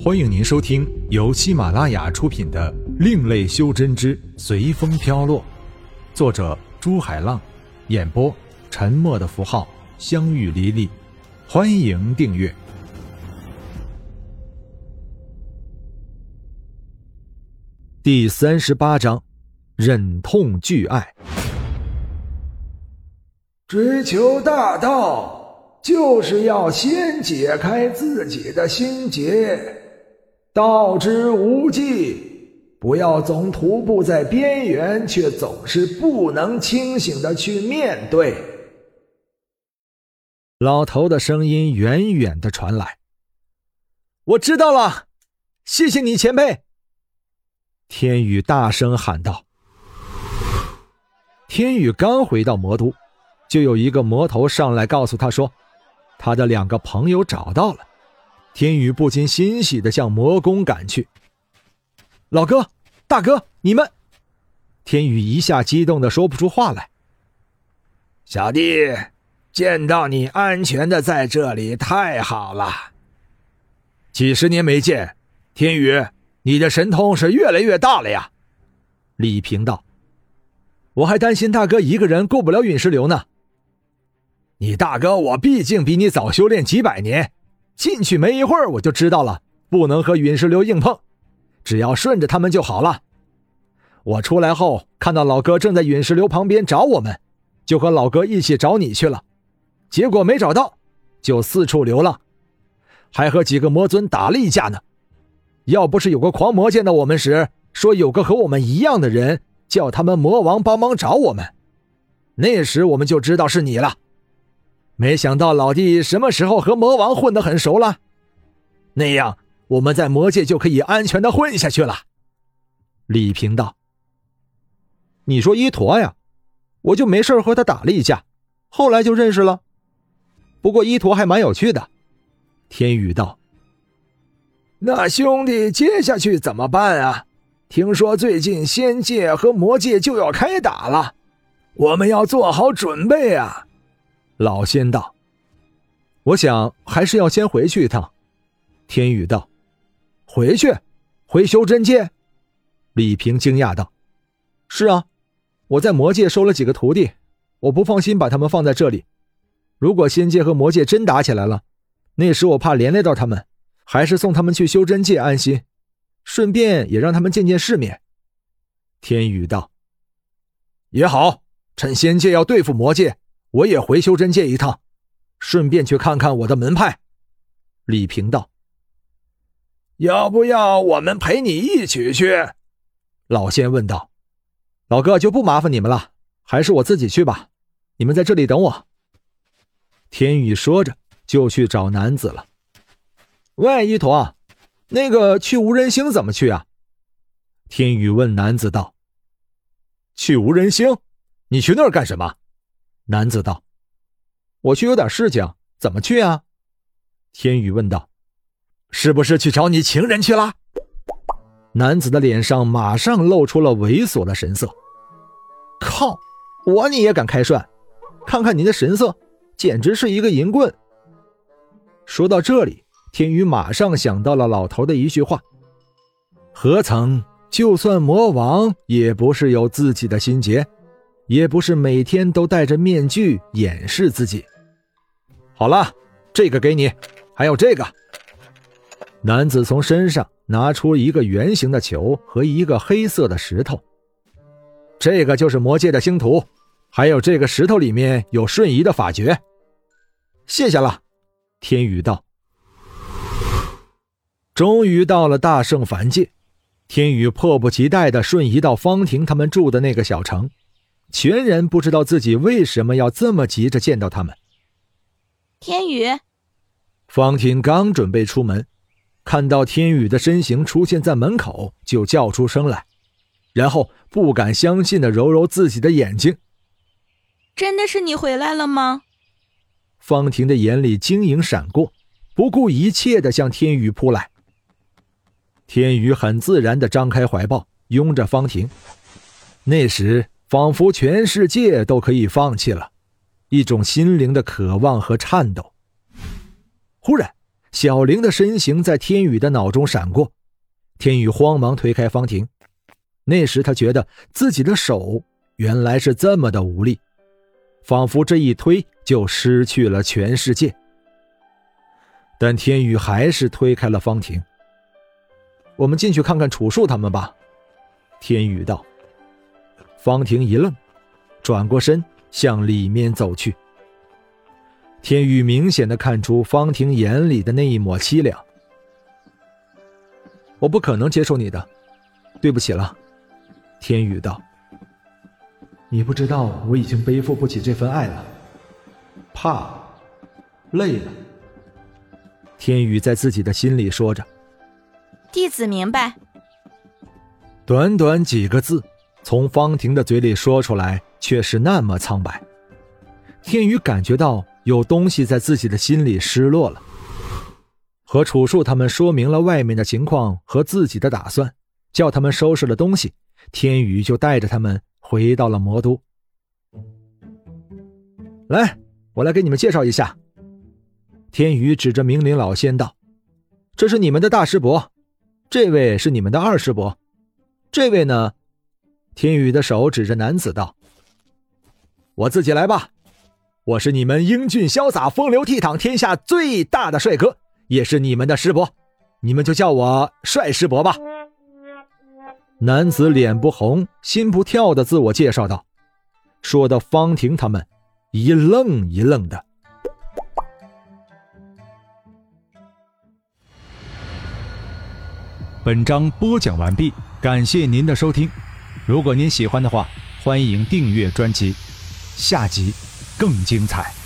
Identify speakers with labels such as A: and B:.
A: 欢迎您收听由喜马拉雅出品的《另类修真之随风飘落》，作者朱海浪，演播沉默的符号、相遇离离。欢迎订阅。第三十八章，忍痛拒爱。
B: 追求大道，就是要先解开自己的心结。道之无际，不要总徒步在边缘，却总是不能清醒的去面对。
A: 老头的声音远远的传来：“我知道了，谢谢你，前辈。”天宇大声喊道。天宇刚回到魔都。就有一个魔头上来告诉他说，他的两个朋友找到了。天宇不禁欣喜的向魔宫赶去。老哥，大哥，你们！天宇一下激动的说不出话来。
B: 小弟，见到你安全的在这里，太好了。
A: 几十年没见，天宇，你的神通是越来越大了呀。李平道：“我还担心大哥一个人过不了陨石流呢。”你大哥，我毕竟比你早修炼几百年，进去没一会儿我就知道了，不能和陨石流硬碰，只要顺着他们就好了。我出来后看到老哥正在陨石流旁边找我们，就和老哥一起找你去了，结果没找到，就四处流浪，还和几个魔尊打了一架呢。要不是有个狂魔见到我们时说有个和我们一样的人，叫他们魔王帮忙找我们，那时我们就知道是你了。没想到老弟什么时候和魔王混得很熟了，那样我们在魔界就可以安全的混下去了。李平道：“你说伊陀呀，我就没事和他打了一架，后来就认识了。不过伊陀还蛮有趣的。”天宇道：“
B: 那兄弟接下去怎么办啊？听说最近仙界和魔界就要开打了，我们要做好准备啊。”
A: 老仙道：“我想还是要先回去一趟。”天宇道：“回去，回修真界。”李平惊讶道：“是啊，我在魔界收了几个徒弟，我不放心把他们放在这里。如果仙界和魔界真打起来了，那时我怕连累到他们，还是送他们去修真界安心，顺便也让他们见见世面。”天宇道：“也好，趁仙界要对付魔界。”我也回修真界一趟，顺便去看看我的门派。李平道：“
B: 要不要我们陪你一起去？”
A: 老仙问道。“老哥就不麻烦你们了，还是我自己去吧。你们在这里等我。”天宇说着就去找男子了。“喂，一坨，那个去无人星怎么去啊？”天宇问男子道。“去无人星？你去那儿干什么？”男子道：“我去有点事情，怎么去啊？”天宇问道：“是不是去找你情人去了？”男子的脸上马上露出了猥琐的神色。“靠，我你也敢开涮？看看你的神色，简直是一个淫棍！”说到这里，天宇马上想到了老头的一句话：“何曾，就算魔王，也不是有自己的心结。”也不是每天都戴着面具掩饰自己。好了，这个给你，还有这个。男子从身上拿出一个圆形的球和一个黑色的石头。这个就是魔界的星图，还有这个石头里面有瞬移的法诀。谢谢了，天宇道。终于到了大圣凡界，天宇迫不及待的瞬移到方婷他们住的那个小城。全然不知道自己为什么要这么急着见到他们。
C: 天宇，
A: 方婷刚准备出门，看到天宇的身形出现在门口，就叫出声来，然后不敢相信的揉揉自己的眼睛：“
C: 真的是你回来了吗？”
A: 方婷的眼里晶莹闪过，不顾一切的向天宇扑来。天宇很自然的张开怀抱，拥着方婷。那时。仿佛全世界都可以放弃了，一种心灵的渴望和颤抖。忽然，小玲的身形在天宇的脑中闪过，天宇慌忙推开方婷。那时他觉得自己的手原来是这么的无力，仿佛这一推就失去了全世界。但天宇还是推开了方婷。我们进去看看楚树他们吧，天宇道。方婷一愣，转过身向里面走去。天宇明显的看出方婷眼里的那一抹凄凉。我不可能接受你的，对不起了。天宇道：“
B: 你不知道我已经背负不起这份爱了，怕，累了。”
A: 天宇在自己的心里说着：“
C: 弟子明白。”
A: 短短几个字，从方婷的嘴里说出来，却是那么苍白。天宇感觉到有东西在自己的心里失落了。和楚树他们说明了外面的情况和自己的打算，叫他们收拾了东西。天宇就带着他们回到了魔都。来，我来给你们介绍一下。天宇指着明灵老仙道：“这是你们的大师伯，这位是你们的二师伯，这位呢？”天宇的手指着男子道：“我自己来吧，我是你们英俊潇洒、风流倜傥天下最大的帅哥，也是你们的师伯，你们就叫我帅师伯吧。”男子脸不红心不跳的自我介绍道，说的方婷他们一愣一愣的。
D: 本章播讲完毕，感谢您的收听。如果您喜欢的话，欢迎订阅专辑，下集更精彩。